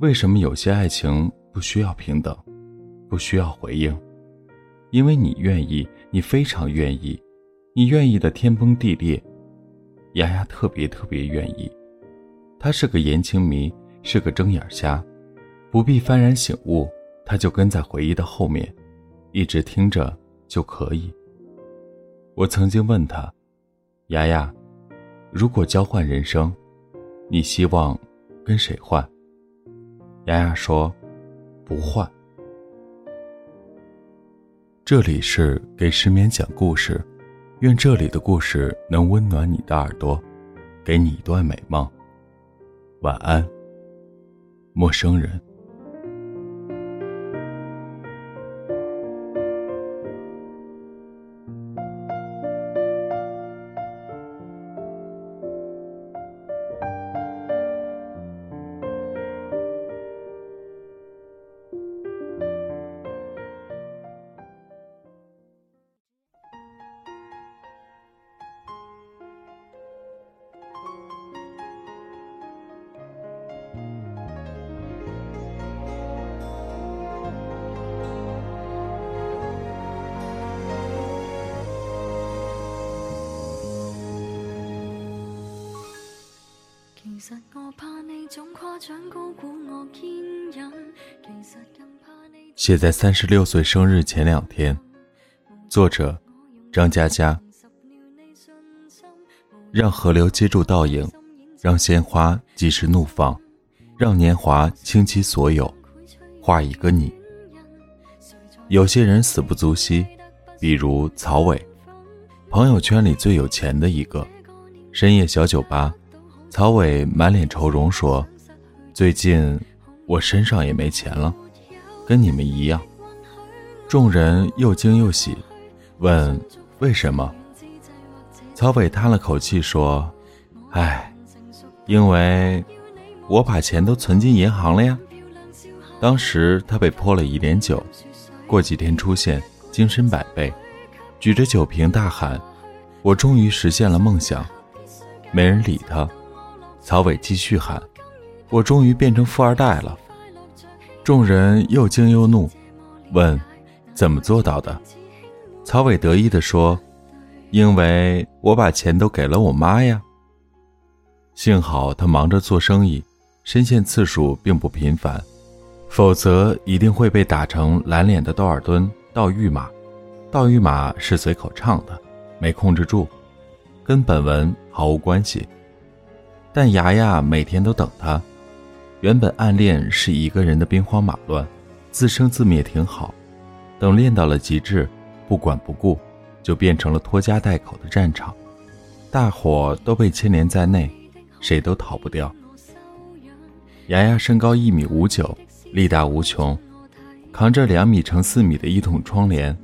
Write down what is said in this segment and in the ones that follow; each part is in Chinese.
为什么有些爱情不需要平等，不需要回应？因为你愿意，你非常愿意，你愿意的天崩地裂。丫丫特别特别愿意，他是个言情迷，是个睁眼瞎，不必幡然醒悟，他就跟在回忆的后面，一直听着就可以。我曾经问他，丫丫，如果交换人生，你希望跟谁换？丫丫说：“不换。”这里是给失眠讲故事，愿这里的故事能温暖你的耳朵，给你一段美梦。晚安，陌生人。其实我怕你总夸奖，高估我。其实更怕你写在三十六岁生日前两天，作者张嘉佳。让河流接住倒影，让鲜花及时怒放，让年华倾其所有，画一个你。有些人死不足惜，比如曹伟，朋友圈里最有钱的一个。深夜小酒吧。曹伟满脸愁容说：“最近我身上也没钱了，跟你们一样。”众人又惊又喜，问：“为什么？”曹伟叹了口气说：“唉，因为我把钱都存进银行了呀。”当时他被泼了一脸酒，过几天出现，精神百倍，举着酒瓶大喊：“我终于实现了梦想！”没人理他。曹伟继续喊：“我终于变成富二代了！”众人又惊又怒，问：“怎么做到的？”曹伟得意地说：“因为我把钱都给了我妈呀。”幸好他忙着做生意，深陷次数并不频繁，否则一定会被打成蓝脸的窦尔敦、盗御马。盗御马是随口唱的，没控制住，跟本文毫无关系。但牙牙每天都等他，原本暗恋是一个人的兵荒马乱，自生自灭挺好。等练到了极致，不管不顾，就变成了拖家带口的战场，大伙都被牵连在内，谁都逃不掉。牙牙身高一米五九，力大无穷，扛着两米乘四米的一桶窗帘，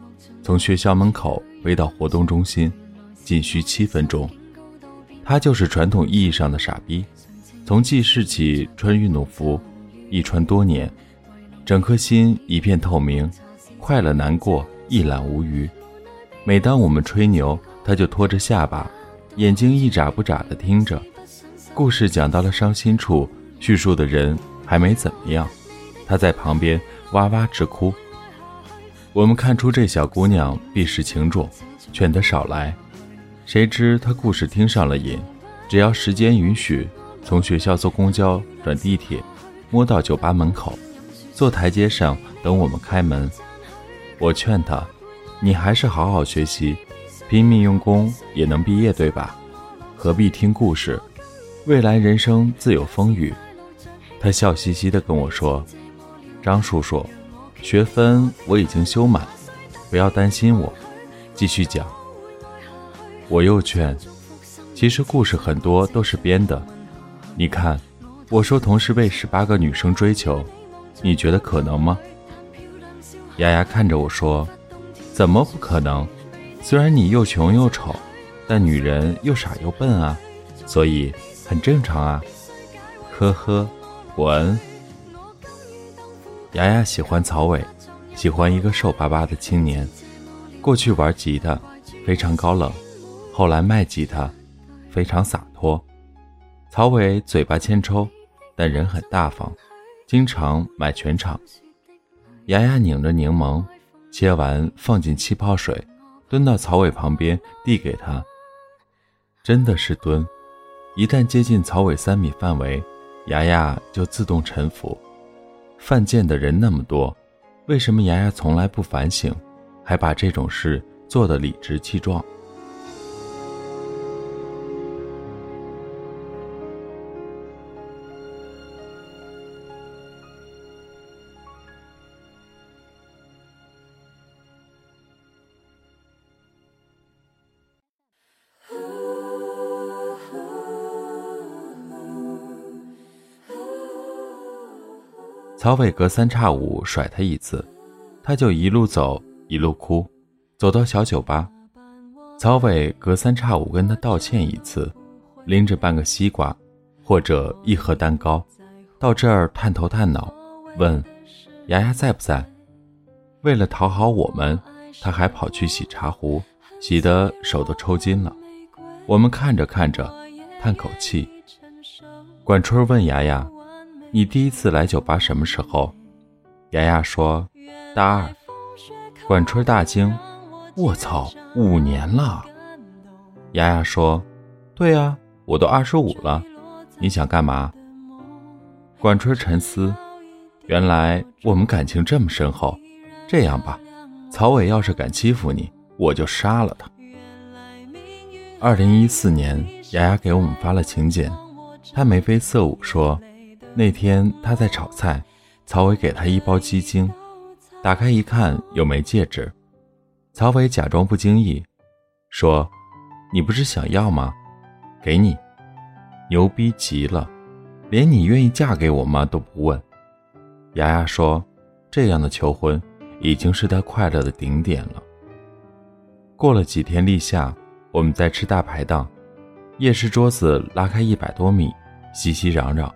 从学校门口飞到活动中心，仅需七分钟。他就是传统意义上的傻逼，从记事起穿运动服，一穿多年，整颗心一片透明，快乐难过一览无余。每当我们吹牛，他就拖着下巴，眼睛一眨不眨地听着。故事讲到了伤心处，叙述的人还没怎么样，他在旁边哇哇直哭。我们看出这小姑娘必是情种，劝她少来。谁知他故事听上了瘾，只要时间允许，从学校坐公交转地铁，摸到酒吧门口，坐台阶上等我们开门。我劝他：“你还是好好学习，拼命用功也能毕业，对吧？何必听故事？未来人生自有风雨。”他笑嘻嘻地跟我说：“张叔叔，学分我已经修满，不要担心我，继续讲。”我又劝，其实故事很多都是编的。你看，我说同时被十八个女生追求，你觉得可能吗？丫丫看着我说：“怎么不可能？虽然你又穷又丑，但女人又傻又笨啊，所以很正常啊。”呵呵，滚。雅雅喜欢曹伟，喜欢一个瘦巴巴的青年。过去玩吉他，非常高冷；后来卖吉他，非常洒脱。曹伟嘴巴欠抽，但人很大方，经常买全场。牙牙拧着柠檬，切完放进气泡水，蹲到曹伟旁边递给他。真的是蹲，一旦接近曹伟三米范围，牙牙就自动臣服。犯贱的人那么多，为什么牙牙从来不反省，还把这种事做得理直气壮？曹伟隔三差五甩他一次，他就一路走一路哭，走到小酒吧。曹伟隔三差五跟他道歉一次，拎着半个西瓜或者一盒蛋糕，到这儿探头探脑，问牙牙在不在。为了讨好我们，他还跑去洗茶壶，洗得手都抽筋了。我们看着看着，叹口气。管春问牙牙。你第一次来酒吧什么时候？雅雅说：“大二。”管春大惊：“我操，五年了！”雅雅说：“对呀，我都二十五了。你想干嘛？”管春沉思：“原来我们感情这么深厚。这样吧，曹伟要是敢欺负你，我就杀了他。”二零一四年，雅雅给我们发了请柬，她眉飞色舞说。那天他在炒菜，曹伟给他一包鸡精，打开一看有枚戒指。曹伟假装不经意，说：“你不是想要吗？给你，牛逼极了，连你愿意嫁给我吗都不问。”丫丫说：“这样的求婚已经是他快乐的顶点了。”过了几天立夏，我们在吃大排档，夜市桌子拉开一百多米，熙熙攘攘。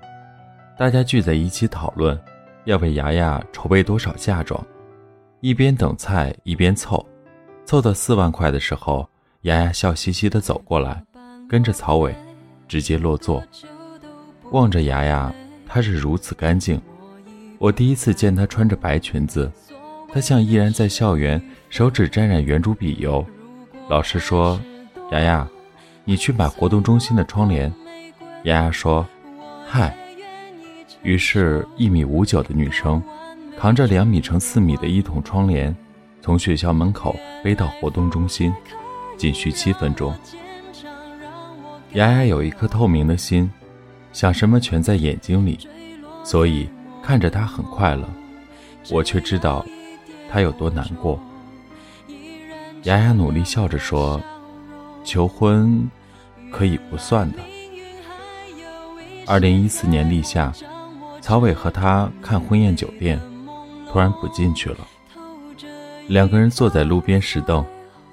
大家聚在一起讨论，要为牙牙筹备多少嫁妆，一边等菜一边凑，凑到四万块的时候，牙牙笑嘻嘻地走过来，跟着曹伟，直接落座。望着牙牙，她是如此干净。我第一次见她穿着白裙子，她像依然在校园，手指沾染圆珠笔油。老师说：“牙牙，你去买活动中心的窗帘。”牙牙说：“嗨。”于是，一米五九的女生扛着两米乘四米的一桶窗帘，从学校门口背到活动中心，仅需七分钟。雅雅有一颗透明的心，想什么全在眼睛里，所以看着她很快乐，我却知道她有多难过。雅雅努力笑着说：“求婚可以不算的。”二零一四年立夏。曹伟和他看婚宴酒店，突然不进去了。两个人坐在路边石凳，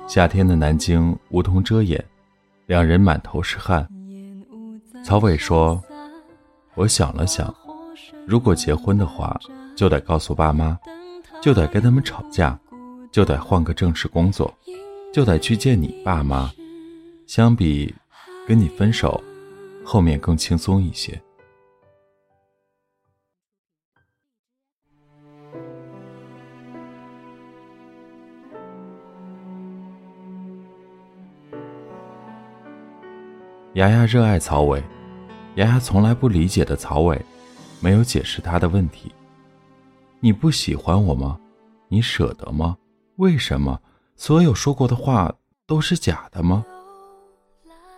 夏天的南京梧桐遮掩，两人满头是汗。曹伟说：“我想了想，如果结婚的话，就得告诉爸妈，就得跟他们吵架，就得换个正式工作，就得去见你爸妈。相比跟你分手，后面更轻松一些。”牙牙热爱曹伟，牙牙从来不理解的曹伟，没有解释他的问题。你不喜欢我吗？你舍得吗？为什么？所有说过的话都是假的吗？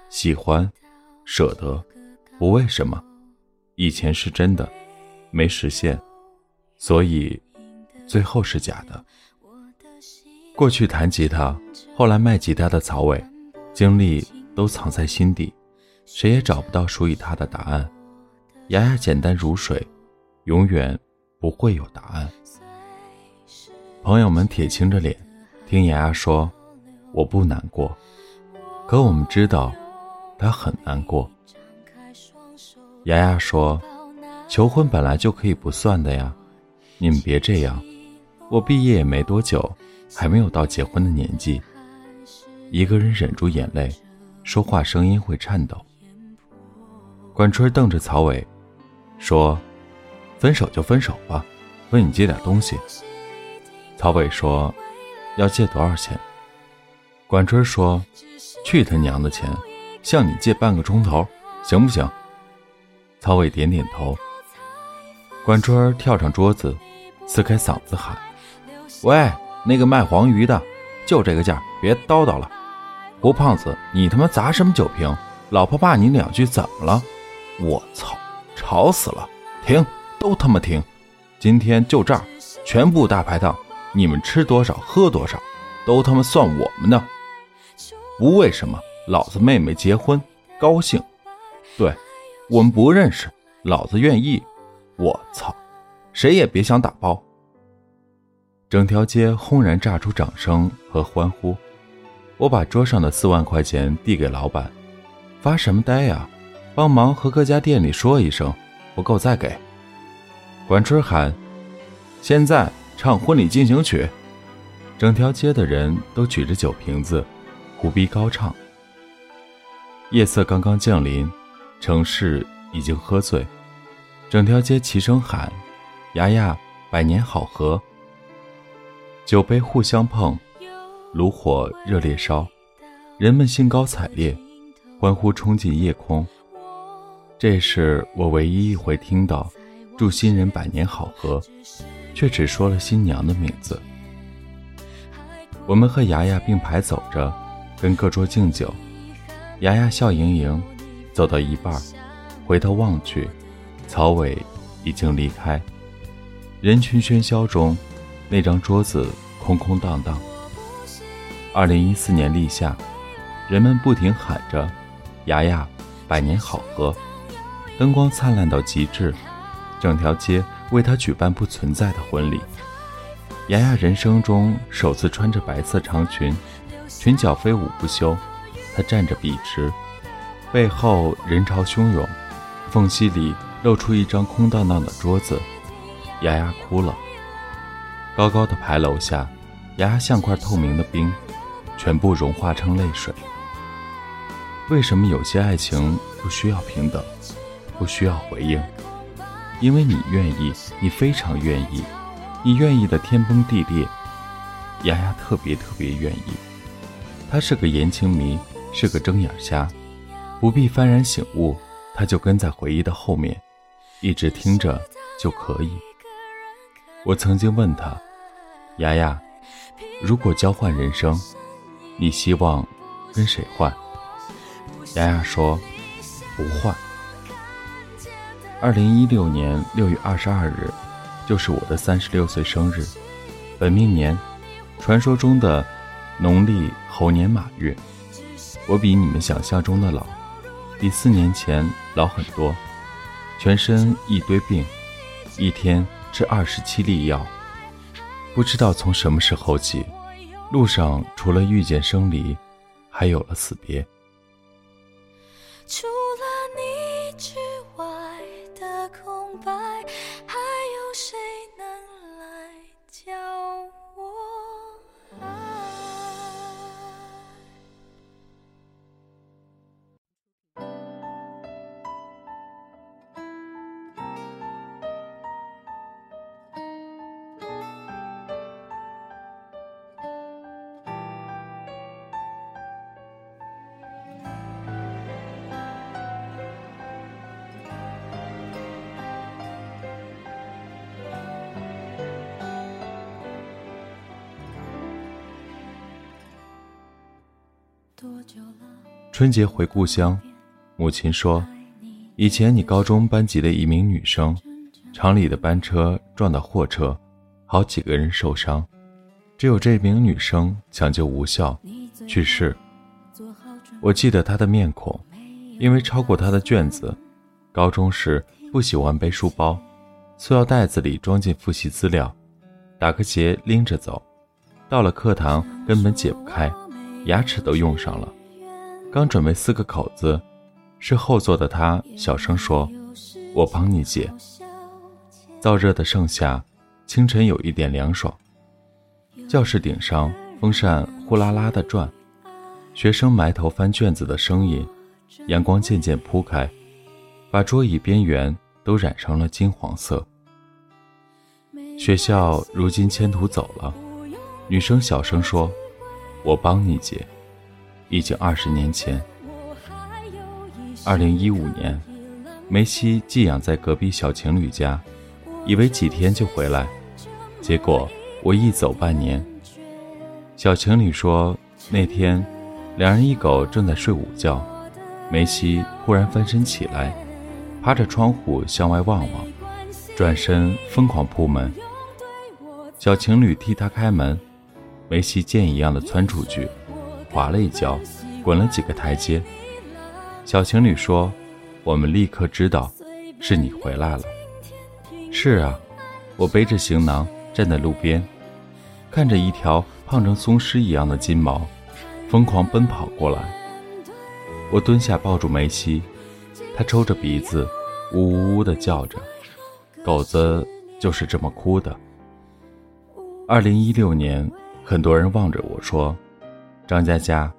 喜欢，舍得，不为什么？以前是真的，没实现，所以最后是假的。过去弹吉他，后来卖吉他的曹伟，经历都藏在心底。谁也找不到属于他的答案。牙牙简单如水，永远不会有答案。朋友们铁青着脸听牙牙说：“我不难过。”可我们知道，他很难过。牙牙说：“求婚本来就可以不算的呀，你们别这样，我毕业也没多久，还没有到结婚的年纪。一个人忍住眼泪，说话声音会颤抖。管春瞪着曹伟，说：“分手就分手吧，问你借点东西。”曹伟说：“要借多少钱？”管春说：“去他娘的钱，向你借半个钟头，行不行？”曹伟点点头。管春跳上桌子，撕开嗓子喊：“喂，那个卖黄鱼的，就这个价，别叨叨了。胡胖子，你他妈砸什么酒瓶？老婆骂你两句，怎么了？”我操！吵死了！停，都他妈停！今天就这儿，全部大排档，你们吃多少喝多少，都他妈算我们的。不为什么，老子妹妹结婚，高兴。对，我们不认识，老子愿意。我操！谁也别想打包。整条街轰然炸出掌声和欢呼。我把桌上的四万块钱递给老板，发什么呆呀？帮忙和各家店里说一声，不够再给。管春喊：“现在唱婚礼进行曲！”整条街的人都举着酒瓶子，胡逼高唱。夜色刚刚降临，城市已经喝醉，整条街齐声喊：“牙牙，百年好合！”酒杯互相碰，炉火热烈烧，人们兴高采烈，欢呼冲进夜空。这是我唯一一回听到“祝新人百年好合”，却只说了新娘的名字。我们和牙牙并排走着，跟各桌敬酒。牙牙笑盈盈，走到一半，回头望去，曹伟已经离开。人群喧嚣中，那张桌子空空荡荡。二零一四年立夏，人们不停喊着：“牙牙，百年好合。”灯光灿烂到极致，整条街为他举办不存在的婚礼。雅雅人生中首次穿着白色长裙，裙角飞舞不休。她站着笔直，背后人潮汹涌，缝隙里露出一张空荡荡的桌子。雅雅哭了。高高的牌楼下，雅雅像块透明的冰，全部融化成泪水。为什么有些爱情不需要平等？不需要回应，因为你愿意，你非常愿意，你愿意的天崩地裂。丫丫特别特别愿意，他是个言情迷，是个睁眼瞎，不必幡然醒悟，他就跟在回忆的后面，一直听着就可以。我曾经问他，丫丫，如果交换人生，你希望跟谁换？丫丫说，不换。二零一六年六月二十二日，就是我的三十六岁生日，本命年，传说中的农历猴年马月。我比你们想象中的老，比四年前老很多，全身一堆病，一天吃二十七粒药，不知道从什么时候起，路上除了遇见生离，还有了死别。春节回故乡，母亲说：“以前你高中班级的一名女生，厂里的班车撞到货车，好几个人受伤，只有这名女生抢救无效，去世。我记得她的面孔，因为抄过她的卷子，高中时不喜欢背书包，塑料袋子里装进复习资料，打个结拎着走，到了课堂根本解不开，牙齿都用上了。”刚准备撕个口子，是后座的他小声说：“我帮你解。”燥热的盛夏，清晨有一点凉爽。教室顶上风扇呼啦啦的转，学生埋头翻卷子的声音，阳光渐渐铺开，把桌椅边缘都染成了金黄色。学校如今迁徒走了，女生小声说：“我帮你接。”已经二十年前，二零一五年，梅西寄养在隔壁小情侣家，以为几天就回来，结果我一走半年。小情侣说，那天两人一狗正在睡午觉，梅西忽然翻身起来，趴着窗户向外望望，转身疯狂扑门。小情侣替他开门，梅西箭一样的窜出去。滑了一跤，滚了几个台阶。小情侣说：“我们立刻知道，是你回来了。”是啊，我背着行囊站在路边，看着一条胖成松狮一样的金毛，疯狂奔跑过来。我蹲下抱住梅西，他抽着鼻子，呜呜呜地叫着。狗子就是这么哭的。二零一六年，很多人望着我说。张佳佳，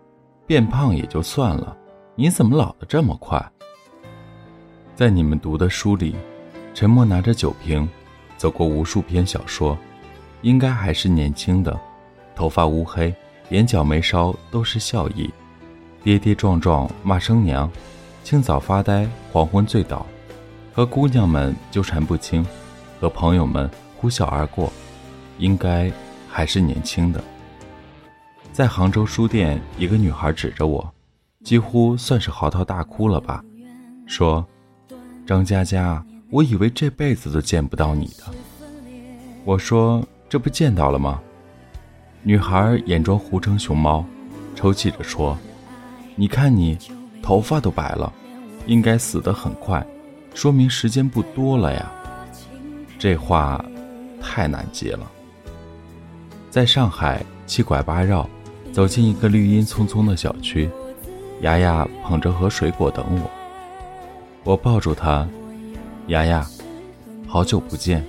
变胖也就算了，你怎么老得这么快？在你们读的书里，沉默拿着酒瓶，走过无数篇小说，应该还是年轻的，头发乌黑，眼角眉梢都是笑意，跌跌撞撞骂声娘，清早发呆，黄昏醉倒，和姑娘们纠缠不清，和朋友们呼啸而过，应该还是年轻的。在杭州书店，一个女孩指着我，几乎算是嚎啕大哭了吧，说：“张佳佳，我以为这辈子都见不到你的。”我说：“这不见到了吗？”女孩眼中糊成熊猫，抽泣着说：“你看你，头发都白了，应该死得很快，说明时间不多了呀。”这话太难接了。在上海七拐八绕。走进一个绿荫葱葱的小区，丫丫捧着盒水果等我。我抱住她，丫丫，好久不见。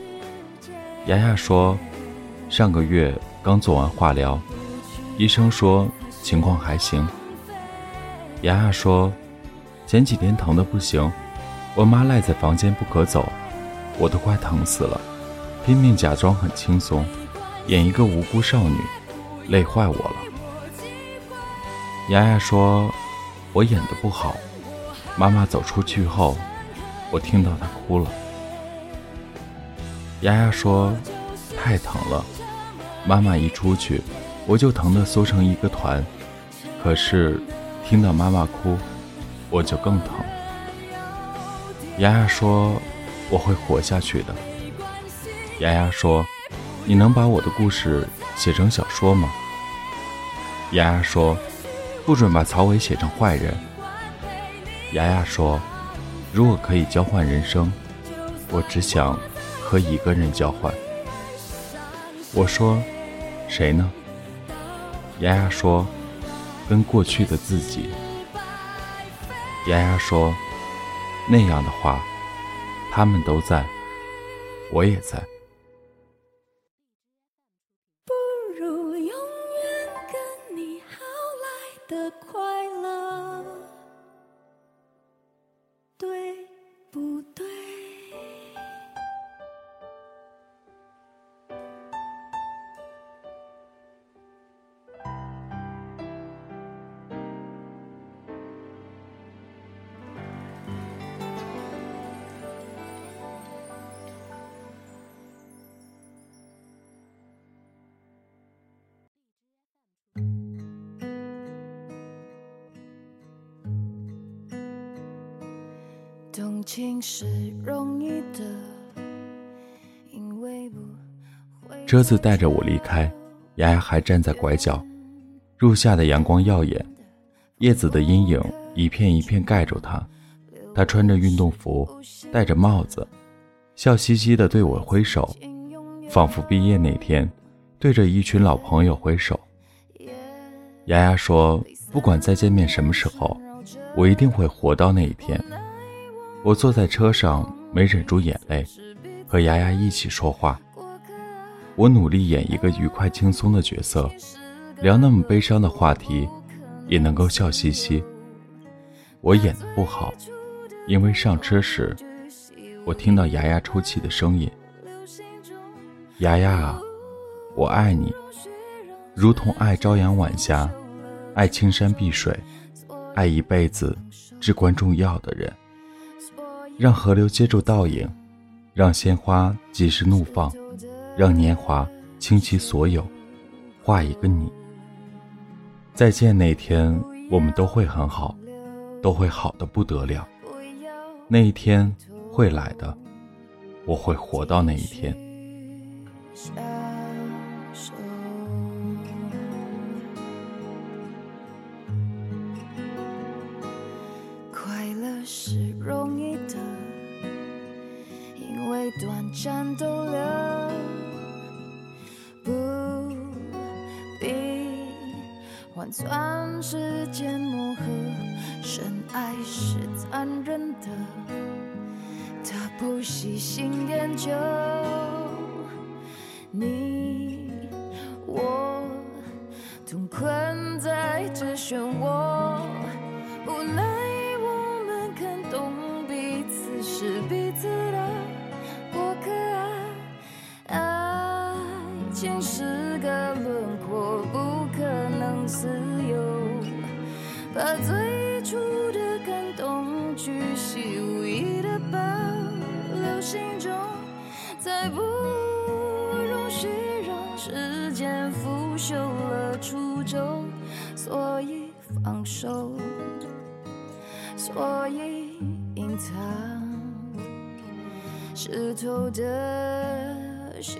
丫丫说，上个月刚做完化疗，医生说情况还行。丫丫说，前几天疼的不行，我妈赖在房间不可走，我都快疼死了，拼命假装很轻松，演一个无辜少女，累坏我了。丫丫说：“我演的不好。”妈妈走出去后，我听到她哭了。丫丫说：“太疼了，妈妈一出去，我就疼得缩成一个团。可是听到妈妈哭，我就更疼。”丫丫说：“我会活下去的。”丫丫说：“你能把我的故事写成小说吗？”丫丫说。不准把曹伟写成坏人。丫丫说：“如果可以交换人生，我只想和一个人交换。”我说：“谁呢？”丫丫说：“跟过去的自己。”丫丫说：“那样的话，他们都在，我也在。” Guru. 动情是容易的，因为不会车子带着我离开，丫丫还站在拐角。入夏的阳光耀眼，叶子的阴影一片一片盖住她。她穿着运动服，戴着帽子，笑嘻嘻地对我挥手，仿佛毕业那天对着一群老朋友挥手。丫丫说：“不管再见面什么时候，我一定会活到那一天。”我坐在车上，没忍住眼泪，和丫丫一起说话。我努力演一个愉快轻松的角色，聊那么悲伤的话题，也能够笑嘻嘻。我演的不好，因为上车时，我听到牙牙抽泣的声音。牙牙啊，我爱你，如同爱朝阳晚霞，爱青山碧水，爱一辈子至关重要的人。让河流接住倒影，让鲜花及时怒放。让年华倾其所有，画一个你。再见那天，我们都会很好，都会好的不得了。那一天会来的，我会活到那一天。短暂逗留。不必换算时间磨合，深爱是残忍的，他不细心研究。你我同困在这漩涡，情是个轮廓。不可能自由，把最初的感动巨细无意的保留心中，再不容许让时间腐朽了初衷，所以放手，所以隐藏湿透的袖